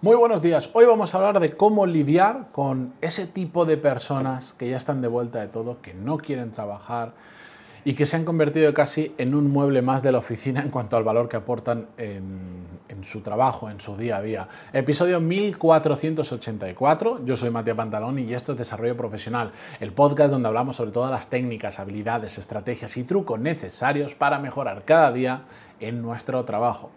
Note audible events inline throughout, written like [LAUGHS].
Muy buenos días. Hoy vamos a hablar de cómo lidiar con ese tipo de personas que ya están de vuelta de todo, que no quieren trabajar y que se han convertido casi en un mueble más de la oficina en cuanto al valor que aportan en, su trabajo, en su día a día. Episodio 1484. Yo soy Matías Pantalón y esto es Desarrollo Profesional, el podcast donde hablamos sobre todas las técnicas, habilidades, estrategias y trucos necesarios para mejorar cada día en nuestro trabajo.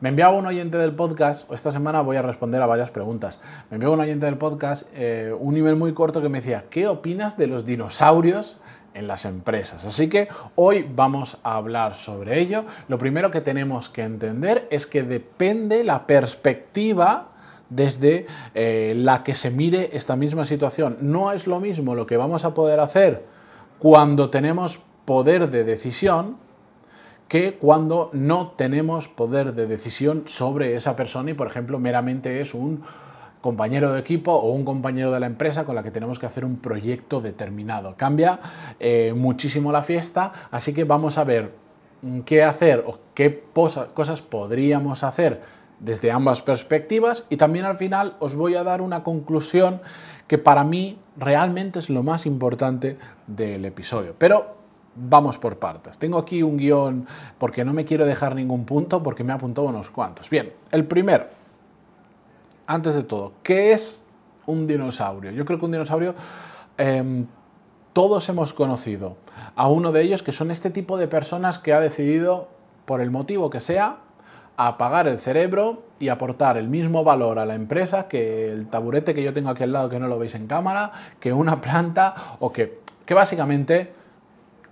Me enviaba un oyente del podcast, esta semana voy a responder a varias preguntas. Me enviaba un oyente del podcast eh, un email muy corto que me decía, ¿qué opinas de los dinosaurios en las empresas? Así que hoy vamos a hablar sobre ello. Lo primero que tenemos que entender es que depende la perspectiva desde eh, la que se mire esta misma situación. No es lo mismo lo que vamos a poder hacer cuando tenemos poder de decisión que cuando no tenemos poder de decisión sobre esa persona y, por ejemplo, meramente es un compañero de equipo o un compañero de la empresa con la que tenemos que hacer un proyecto determinado. Cambia eh, muchísimo la fiesta, así que vamos a ver qué hacer o qué cosas podríamos hacer desde ambas perspectivas y también al final os voy a dar una conclusión que para mí realmente es lo más importante del episodio. Pero vamos por partes. Tengo aquí un guion porque no me quiero dejar ningún punto porque me ha apuntado unos cuantos. Bien, el primero, antes de todo, ¿qué es un dinosaurio? Yo creo que un dinosaurio... Em, todos hemos conocido a uno de ellos que son este tipo de personas que ha decidido, por el motivo que sea, apagar el cerebro y aportar el mismo valor a la empresa que el taburete que yo tengo aquí al lado que no lo veis en cámara, que una planta o que, que básicamente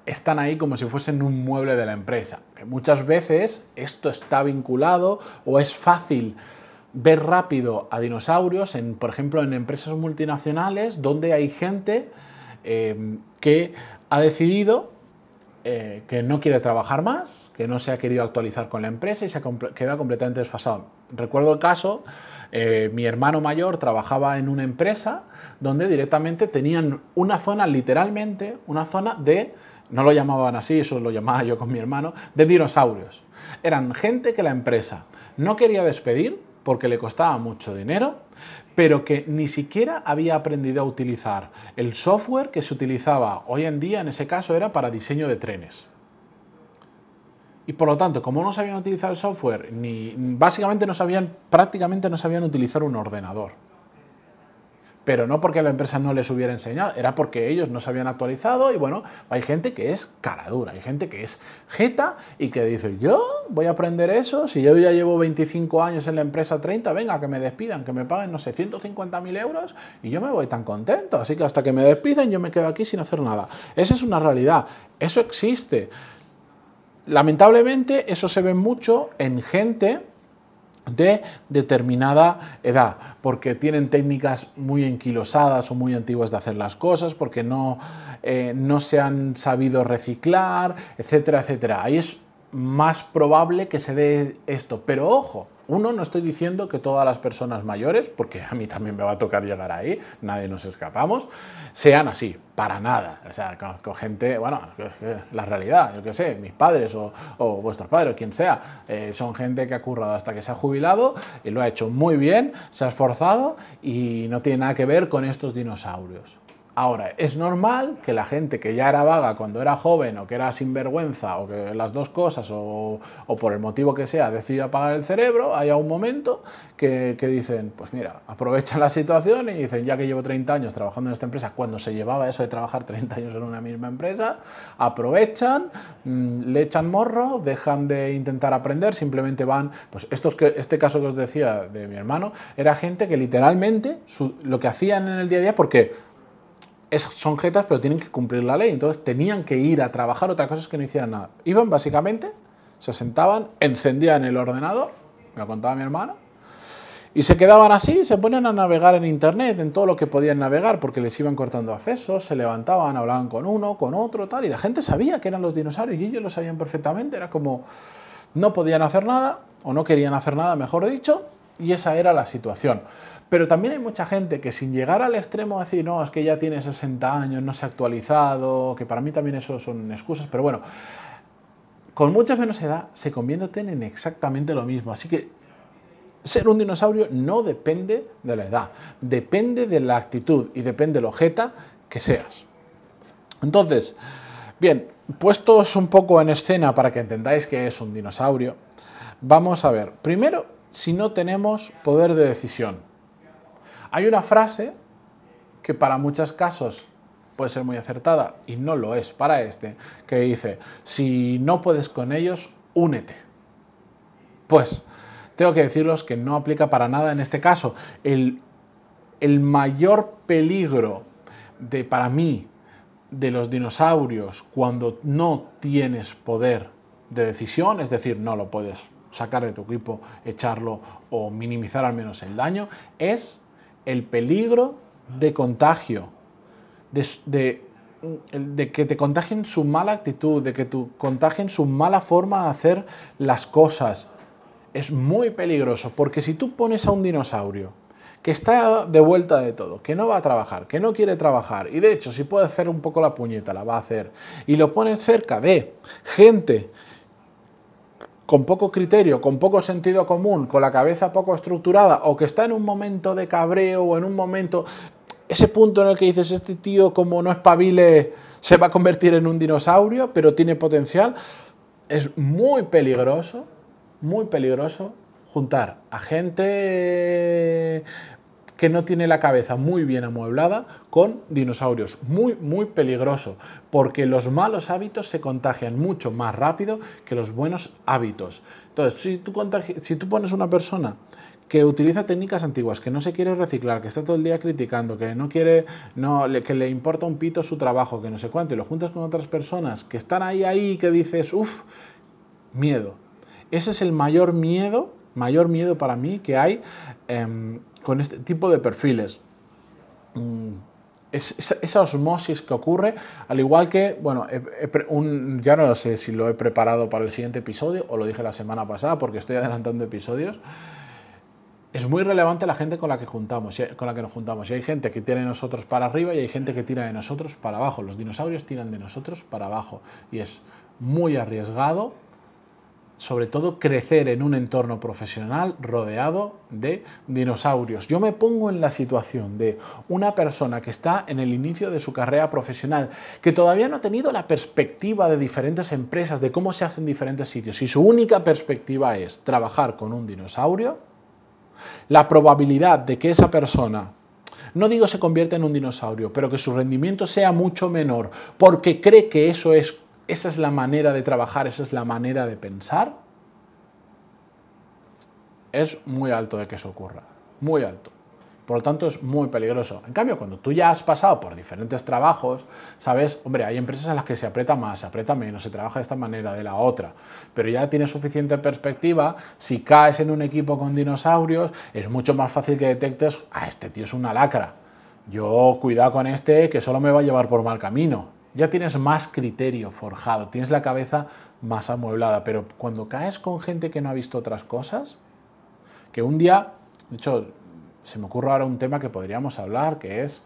están ahí como si fuesen un mueble de la empresa. Muchas veces esto está vinculado o es fácil ver rápido a dinosaurios, en, por ejemplo, en empresas multinacionales donde hay gente em, que ha decidido eh, que no quiere trabajar más, que no se ha querido actualizar con la empresa y se queda completamente desfasado. Recuerdo el caso, eh, mi hermano mayor trabajaba en una empresa donde directamente tenían una zona, literalmente, una zona de no lo llamaban así, eso lo llamaba yo con mi hermano, de dinosaurios. Eran gente que la empresa no quería despedir porque le costaba mucho dinero, pero que ni siquiera había aprendido a utilizar el software que se utilizaba hoy en día, en ese caso era para diseño de trenes. Y por lo tanto, como no sabían utilizar el software, ni básicamente no sabían, prácticamente no sabían utilizar un ordenador pero no porque la empresa no les hubiera enseñado, era porque ellos no se habían actualizado y bueno, hay gente que es cara dura, hay gente que es jeta y que dice, yo voy a aprender eso, si yo ya llevo 25 años en la empresa 30, venga, que me despidan, que me paguen, no sé, 150.000 euros y yo me voy tan contento, así que hasta que me despiden yo me quedo aquí sin hacer nada. Esa es una realidad, eso existe. Lamentablemente eso se ve mucho en gente de determinada edad, porque tienen técnicas muy enquilosadas o muy antiguas de hacer las cosas, porque no, eh, no se han sabido reciclar, etcétera, etcétera. Ahí es más probable que se dé esto. Pero ojo, uno, no estoy diciendo que todas las personas mayores, porque a mí también me va a tocar llegar ahí, nadie nos escapamos, sean así, para nada. O sea, conozco gente, bueno, la realidad, yo qué sé, mis padres o, vuestros padres, quien sea, eh, son gente que ha currado hasta que se ha jubilado y lo ha hecho muy bien, se ha esforzado y no tiene nada que ver con estos dinosaurios. Ahora, es normal que la gente que ya era vaga cuando era joven o que era sinvergüenza o que las dos cosas o, por el motivo que sea decida apagar el cerebro, haya un momento que, dicen, pues mira, aprovechan la situación y dicen, ya que llevo 30 años trabajando en esta empresa, cuando se llevaba eso de trabajar 30 años en una misma empresa, aprovechan, mm, le echan morro, dejan de intentar aprender, simplemente van, pues estos que, este caso que os decía de mi hermano, era gente que literalmente lo que hacían en el día a día, porque son jetas, pero tienen que cumplir la ley. Entonces tenían que ir a trabajar, otra cosa es que no hicieran nada. Iban básicamente, se sentaban, encendían el ordenador, me lo contaba mi hermano, y se quedaban así, se ponían a navegar en internet, en todo lo que podían navegar, porque les iban cortando accesos, se levantaban, hablaban con uno, con otro, tal, y la gente sabía que eran los dinosaurios y ellos lo sabían perfectamente, era como no podían hacer nada, o no querían hacer nada, mejor dicho, y esa era la situación. Pero también hay mucha gente que sin llegar al extremo de decir, no, es que ya tiene 60 años, no se ha actualizado, que para mí también eso son excusas, pero bueno, con mucha menos edad se convierten en exactamente lo mismo. Así que ser un dinosaurio no depende de la edad, depende de la actitud y depende de la jeta que seas. Entonces, bien, puestos un poco en escena para que entendáis que es un dinosaurio, vamos a ver, primero, si no tenemos poder de decisión. Hay una frase que para muchos casos puede ser muy acertada y no lo es para este, que dice, si no puedes con ellos, únete. Pues tengo que deciros que no aplica para nada en este caso. El, el mayor peligro de, para mí de los dinosaurios cuando no tienes poder de decisión, es decir, no lo puedes sacar de tu equipo, echarlo o minimizar al menos el daño, es el peligro de contagio, de, de, que te contagien su mala actitud, de que te contagien su mala forma de hacer las cosas. Es muy peligroso, porque si tú pones a un dinosaurio que está de vuelta de todo, que no va a trabajar, que no quiere trabajar, y de hecho si puede hacer un poco la puñeta, la va a hacer, y lo pones cerca de gente con poco criterio, con poco sentido común, con la cabeza poco estructurada o que está en un momento de cabreo o en un momento, ese punto en el que dices, este tío como no espabile se va a convertir en un dinosaurio, pero tiene potencial, es muy peligroso, muy peligroso juntar a gente que no tiene la cabeza muy bien amueblada con dinosaurios. Muy, muy peligroso, porque los malos hábitos se contagian mucho más rápido que los buenos hábitos. Entonces, si tú, si tú pones una persona que utiliza técnicas antiguas, que no se quiere reciclar, que está todo el día criticando, que no quiere, no, que le importa un pito su trabajo, que no sé cuánto, y lo juntas con otras personas que están ahí, ahí, que dices, uff, miedo. Ese es el mayor miedo, mayor miedo para mí que hay em, con este tipo de perfiles. Mm, es, esa osmosis que ocurre, al igual que, bueno, ya no sé si lo he preparado para el siguiente episodio o lo dije la semana pasada porque estoy adelantando episodios. Es muy relevante la gente con la que juntamos, con la que nos juntamos. Y hay gente que tira de nosotros para arriba y hay gente que tira de nosotros para abajo. Los dinosaurios tiran de nosotros para abajo y es muy arriesgado sobre todo crecer en un entorno profesional rodeado de dinosaurios. Yo me pongo en la situación de una persona que está en el inicio de su carrera profesional, que todavía no ha tenido la perspectiva de diferentes empresas, de cómo se hace en diferentes sitios, y su única perspectiva es trabajar con un dinosaurio, la probabilidad de que esa persona no digo se convierta en un dinosaurio, pero que su rendimiento sea mucho menor, porque cree que eso es esa es la manera de trabajar, esa es la manera de pensar, es muy alto de que eso ocurra, muy alto. Por lo tanto, es muy peligroso. En cambio, cuando tú ya has pasado por diferentes trabajos, sabes, hombre, hay empresas en las que se aprieta más, se aprieta menos, se trabaja de esta manera, de la otra, pero ya tienes suficiente perspectiva. Si caes en un equipo con dinosaurios, es mucho más fácil que detectes, ah, este tío es una lacra. Yo cuidado con este que solo me va a llevar por mal camino ya tienes más criterio forjado, tienes la cabeza más amueblada, pero cuando caes con gente que no ha visto otras cosas, que un día, de hecho, se me ocurre ahora un tema que podríamos hablar, que es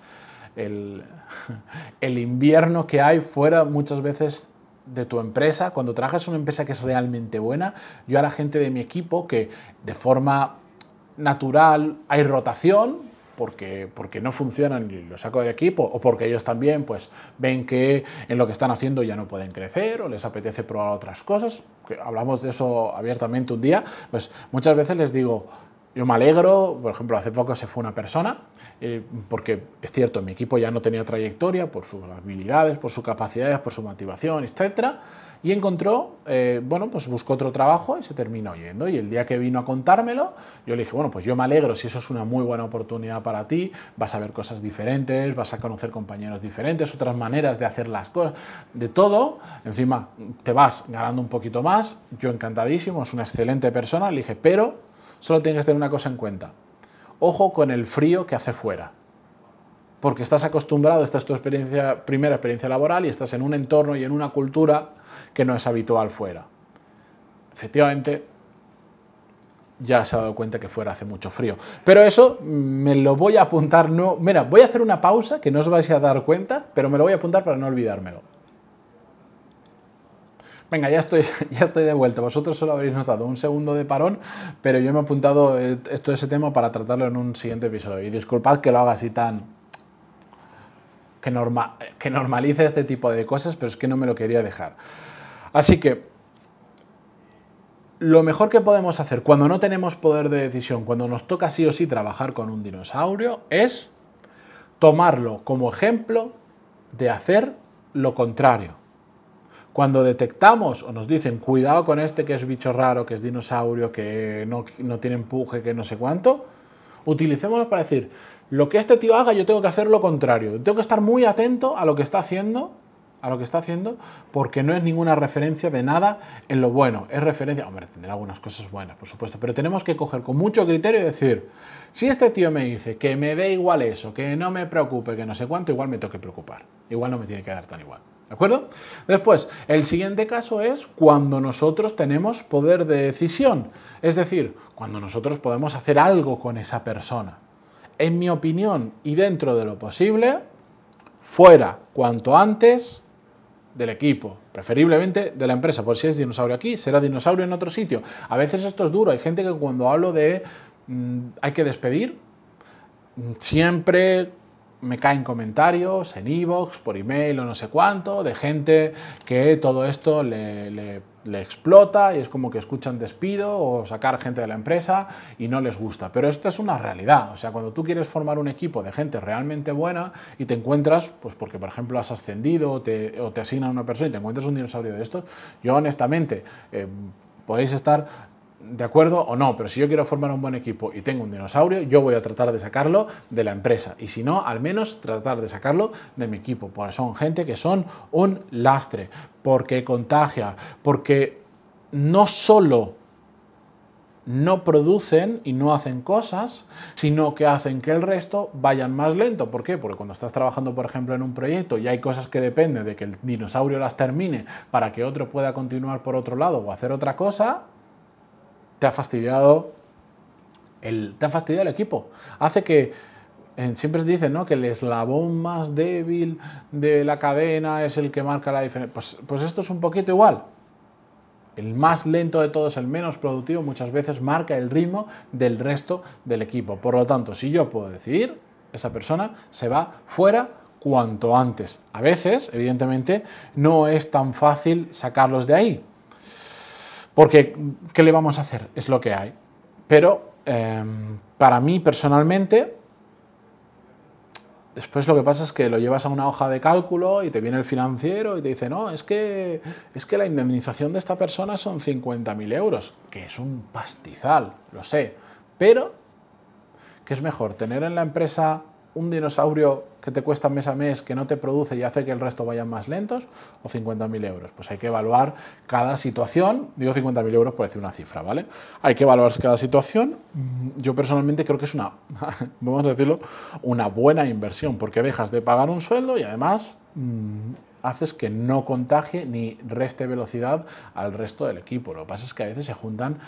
el, [LAUGHS] el invierno que hay fuera muchas veces de tu empresa, cuando trabajas en una empresa que es realmente buena, yo a la gente de mi equipo que de forma natural hay rotación, porque, porque no funcionan y lo saco del equipo, o porque ellos también pues, ven que en lo que están haciendo ya no pueden crecer o les apetece probar otras cosas, que hablamos de eso abiertamente un día, pues muchas veces les digo, yo me alegro, por ejemplo, hace poco se fue una persona, eh, porque es cierto, mi equipo ya no tenía trayectoria por sus habilidades, por sus capacidades, por su motivación, etcétera y encontró, eh, bueno, pues buscó otro trabajo y se terminó yendo. Y el día que vino a contármelo, yo le dije, bueno, pues yo me alegro si eso es una muy buena oportunidad para ti, vas a ver cosas diferentes, vas a conocer compañeros diferentes, otras maneras de hacer las cosas, de todo. Encima te vas ganando un poquito más, yo encantadísimo, es una excelente persona. Le dije, pero solo tienes que tener una cosa en cuenta. Ojo con el frío que hace fuera porque estás acostumbrado, esta es tu experiencia, primera experiencia laboral y estás en un entorno y en una cultura que no es habitual fuera. Efectivamente, ya se ha dado cuenta que fuera hace mucho frío. Pero eso me lo voy a apuntar, no, mira, voy a hacer una pausa que no os vais a dar cuenta, pero me lo voy a apuntar para no olvidármelo. Venga, ya estoy, [LAUGHS] ya estoy de vuelta. Vosotros solo habréis notado un segundo de parón, pero yo me he apuntado eh, todo ese tema para tratarlo en un siguiente episodio. Y disculpad que lo haga así tan... Que, que normalice este tipo de cosas, pero es que no me lo quería dejar. Así que lo mejor que podemos hacer cuando no tenemos poder de decisión, cuando nos toca sí o sí trabajar con un dinosaurio, es tomarlo como ejemplo de hacer lo contrario. Cuando detectamos o nos dicen, cuidado con este que es bicho raro, que es dinosaurio, que no, tiene empuje, que no sé cuánto, utilicémoslo para decir, lo que este tío haga yo tengo que hacer lo contrario. Tengo que estar muy atento a lo que está haciendo, a lo que está haciendo, porque no es ninguna referencia de nada en lo bueno. Es referencia, hombre, tendrá algunas cosas buenas, por supuesto, pero tenemos que coger con mucho criterio y decir, si este tío me dice que me dé igual eso, que no me preocupe, que no sé cuánto, igual me tengo que preocupar. Igual no me tiene que dar tan igual. ¿De acuerdo? Después, el siguiente caso es cuando nosotros tenemos poder de decisión, es decir, cuando nosotros podemos hacer algo con esa persona. En mi opinión y dentro de lo posible, fuera cuanto antes del equipo, preferiblemente de la empresa, por si es dinosaurio aquí, será dinosaurio en otro sitio. A veces esto es duro, hay gente que cuando hablo de mm, hay que despedir, siempre me caen comentarios en e-box, por email o no sé cuánto, de gente que todo esto le, explota y es como que escuchan despido o sacar gente de la empresa y no les gusta. Pero esto es una realidad. O sea, cuando tú quieres formar un equipo de gente realmente buena y te encuentras, pues porque por ejemplo has ascendido o te, o te asignan una persona y te encuentras un dinosaurio de estos, yo honestamente... Eh, podéis estar de acuerdo o no, pero si yo quiero formar un buen equipo y tengo un dinosaurio, yo voy a tratar de sacarlo de la empresa. Y si no, al menos tratar de sacarlo de mi equipo. Porque son gente que son un lastre, porque contagia, porque no solo no producen y no hacen cosas, sino que hacen que el resto vayan más lento. ¿Por qué? Porque cuando estás trabajando, por ejemplo, en un proyecto y hay cosas que dependen de que el dinosaurio las termine para que otro pueda continuar por otro lado o hacer otra cosa, te ha fastidiado el, te ha fastidiado el equipo. Hace que siempre se dice ¿no? que el eslabón más débil de la cadena es el que marca la diferencia. Pues, pues esto es un poquito igual. El más lento de todos, el menos productivo, muchas veces marca el ritmo del resto del equipo. Por lo tanto, si yo puedo decidir, esa persona se va fuera cuanto antes. A veces, evidentemente, no es tan fácil sacarlos de ahí. Porque, ¿qué le vamos a hacer? Es lo que hay. Pero em, para mí personalmente, después lo que pasa es que lo llevas a una hoja de cálculo y te viene el financiero y te dice, no, es que, es que la indemnización de esta persona son 50.000 euros, que es un pastizal, lo sé. Pero, ¿qué es mejor? ¿Tener en la empresa un dinosaurio que te cuesta mes a mes, que no te produce y hace que el resto vayan más lentos, o 50.000 euros. Pues hay que evaluar cada situación, digo 50.000 euros por decir una cifra, ¿vale? Hay que evaluar cada situación. Yo personalmente creo que es una, [LAUGHS] vamos a decirlo, una buena inversión, porque dejas de pagar un sueldo y además mm, haces que no contagie ni reste velocidad al resto del equipo. Lo que pasa es que a veces se juntan,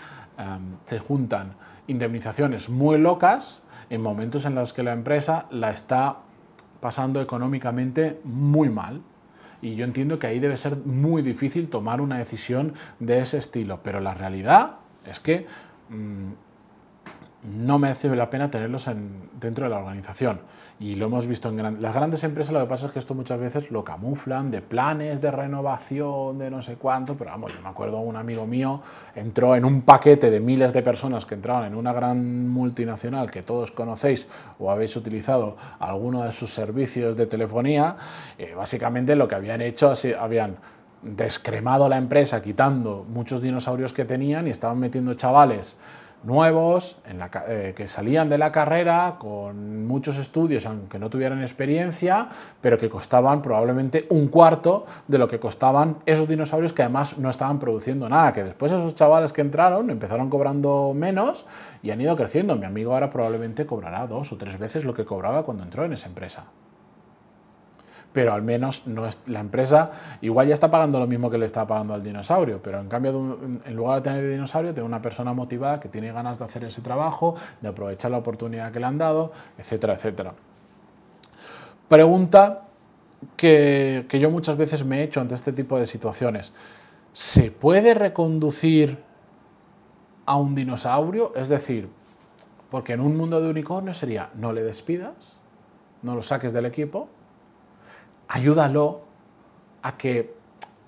se juntan indemnizaciones muy locas en momentos en los que la empresa la está pasando económicamente muy mal. Y yo entiendo que ahí debe ser muy difícil tomar una decisión de ese estilo, pero la realidad es que mm, no merece la pena tenerlos dentro de la organización. Y lo hemos visto en las grandes empresas, lo que pasa es que esto muchas veces lo camuflan de planes de renovación, de no sé cuánto, pero vamos, yo me acuerdo un amigo mío entró en un paquete de miles de personas que entraban en una gran multinacional que todos conocéis o habéis utilizado alguno de sus servicios de telefonía, eh, básicamente lo que habían hecho, habían descremado la empresa quitando muchos dinosaurios que tenían y estaban metiendo chavales nuevos eh, que salían de la carrera con muchos estudios, aunque no tuvieran experiencia, pero que costaban probablemente un cuarto de lo que costaban esos dinosaurios que además no estaban produciendo nada, que después esos chavales que entraron empezaron cobrando menos y han ido creciendo. Mi amigo ahora probablemente cobrará dos o tres veces lo que cobraba cuando entró en esa empresa pero al menos no es, la empresa igual ya está pagando lo mismo que le está pagando al dinosaurio, pero en cambio, en lugar de tener el dinosaurio, tiene una persona motivada que tiene ganas de hacer ese trabajo, de aprovechar la oportunidad que le han dado, etcétera, etcétera. Pregunta que, que yo muchas veces me he hecho ante este tipo de situaciones. ¿Se puede reconducir a un dinosaurio? Es decir, porque en un mundo de unicornio sería no le despidas, no lo saques del equipo, ayúdalo a que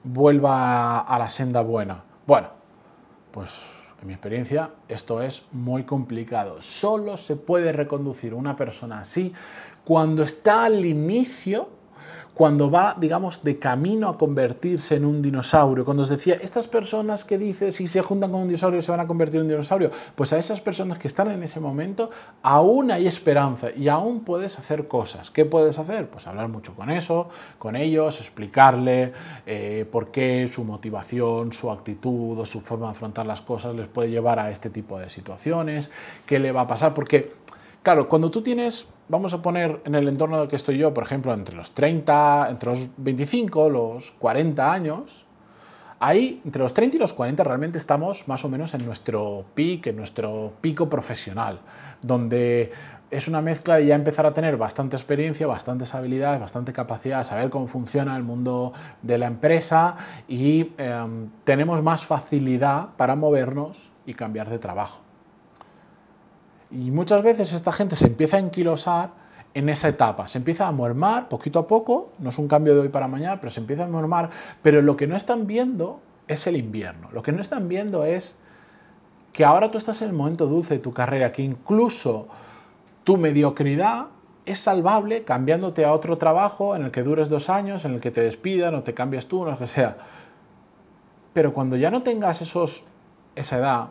vuelva a la senda buena. Bueno, pues en mi experiencia esto es muy complicado. Solo se puede reconducir una persona así cuando está al inicio cuando va, digamos, de camino a convertirse en un dinosaurio. Cuando os decía, estas personas que dices si se juntan con un dinosaurio se van a convertir en un dinosaurio, pues a esas personas que están en ese momento aún hay esperanza y aún puedes hacer cosas. ¿Qué puedes hacer? Pues hablar mucho con eso, con ellos, explicarle eh, por qué su motivación, su actitud o su forma de afrontar las cosas les puede llevar a este tipo de situaciones, qué le va a pasar, porque, claro, cuando tú tienes vamos a poner en el entorno del que estoy yo, por ejemplo, entre los 30, entre los 25, los 40 años, ahí, entre los 30 y los 40, realmente estamos más o menos en nuestro pico, en nuestro pico profesional, donde es una mezcla de ya empezar a tener bastante experiencia, bastantes habilidades, bastante capacidad, saber cómo funciona el mundo de la empresa y em, tenemos más facilidad para movernos y cambiar de trabajo. Y muchas veces esta gente se empieza a enquilosar en esa etapa, se empieza a mormar poquito a poco, no es un cambio de hoy para mañana, pero se empieza a mormar, pero lo que no están viendo es el invierno, lo que no están viendo es que ahora tú estás en el momento dulce de tu carrera, que incluso tu mediocridad es salvable cambiándote a otro trabajo en el que dures dos años, en el que te despidan o te cambies tú, o lo que sea. Pero cuando ya no tengas esos, esa edad,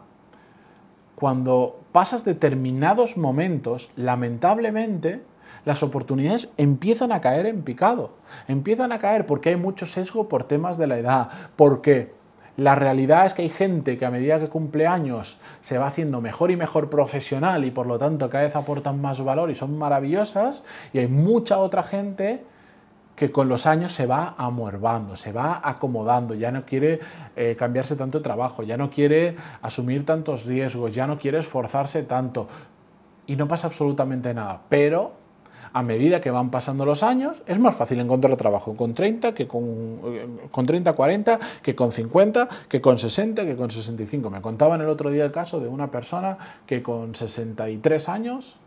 cuando pasas determinados momentos, lamentablemente, las oportunidades empiezan a caer en picado. Empiezan a caer porque hay mucho sesgo por temas de la edad, porque la realidad es que hay gente que a medida que cumple años se va haciendo mejor y mejor profesional y por lo tanto cada vez aportan más valor y son maravillosas, y hay mucha otra gente que con los años se va amuervando, se va acomodando, ya no quiere eh, cambiarse tanto de trabajo, ya no quiere asumir tantos riesgos, ya no quiere esforzarse tanto y no pasa absolutamente nada. Pero a medida que van pasando los años, es más fácil encontrar trabajo con 30, que con, eh, con 30, 40, que con 50, que con 60, que con 65. Me contaban el otro día el caso de una persona que con 63 años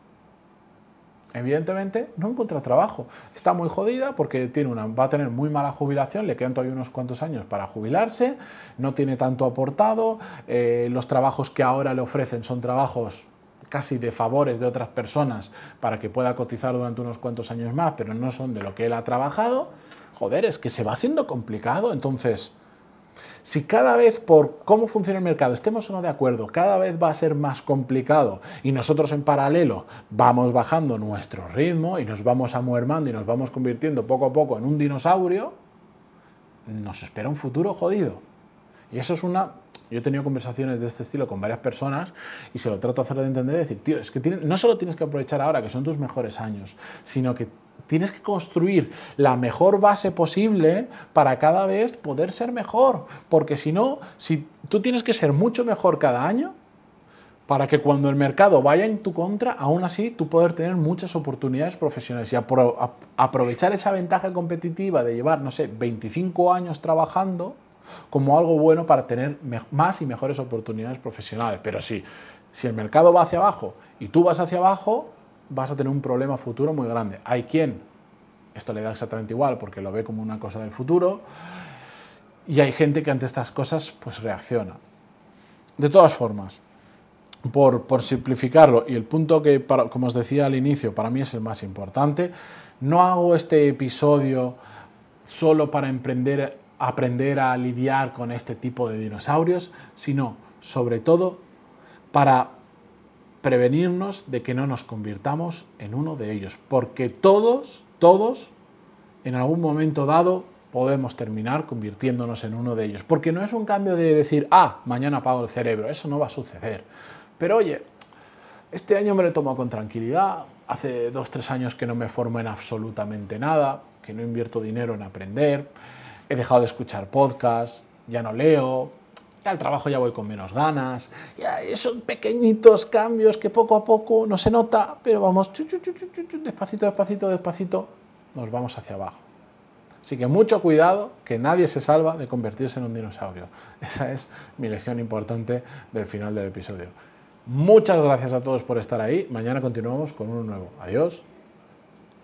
evidentemente no encuentra trabajo. Está muy jodida porque tiene una, va a tener muy mala jubilación, le quedan todavía unos cuantos años para jubilarse, no tiene tanto aportado, eh, los trabajos que ahora le ofrecen son trabajos casi de favores de otras personas para que pueda cotizar durante unos cuantos años más, pero no son de lo que él ha trabajado. Joder, es que se va haciendo complicado, entonces si cada vez por cómo funciona el mercado estemos o no de acuerdo, cada vez va a ser más complicado y nosotros en paralelo vamos bajando nuestro ritmo y nos vamos amuermando y nos vamos convirtiendo poco a poco en un dinosaurio, nos espera un futuro jodido. Y eso es una... Yo he tenido conversaciones de este estilo con varias personas y se lo trato de hacer de entender y decir, tío, es que no solo tienes que aprovechar ahora, que son tus mejores años, sino que tienes que construir la mejor base posible para cada vez poder ser mejor. Porque si no, si tú tienes que ser mucho mejor cada año, para que cuando el mercado vaya en tu contra, aún así tú poder tener muchas oportunidades profesionales y aprovechar esa ventaja competitiva de llevar, no sé, 25 años trabajando como algo bueno para tener más y mejores oportunidades profesionales. Pero sí, si el mercado va hacia abajo y tú vas hacia abajo, vas a tener un problema futuro muy grande. Hay quien esto le da exactamente igual porque lo ve como una cosa del futuro y hay gente que ante estas cosas pues reacciona. De todas formas, por, por simplificarlo y el punto que, como os decía al inicio, para mí es el más importante, no hago este episodio solo para emprender, aprender a lidiar con este tipo de dinosaurios, sino sobre todo para prevenirnos de que no nos convirtamos en uno de ellos, porque todos, todos, en algún momento dado, podemos terminar convirtiéndonos en uno de ellos. Porque no es un cambio de decir, ah, mañana apago el cerebro, eso no va a suceder. Pero oye, este año me lo he tomado con tranquilidad, hace dos, tres años que no me formo en absolutamente nada, que no invierto dinero en aprender, he dejado de escuchar podcasts, ya no leo, al trabajo ya voy con menos ganas, ya son pequeñitos cambios que poco a poco no se nota, pero vamos despacito, despacito, despacito, nos vamos hacia abajo. Así que mucho cuidado, que nadie se salva de convertirse en un dinosaurio. [LAUGHS] Esa es mi lección importante del final del episodio. Muchas gracias a todos por estar ahí. Mañana continuamos con uno nuevo. Adiós.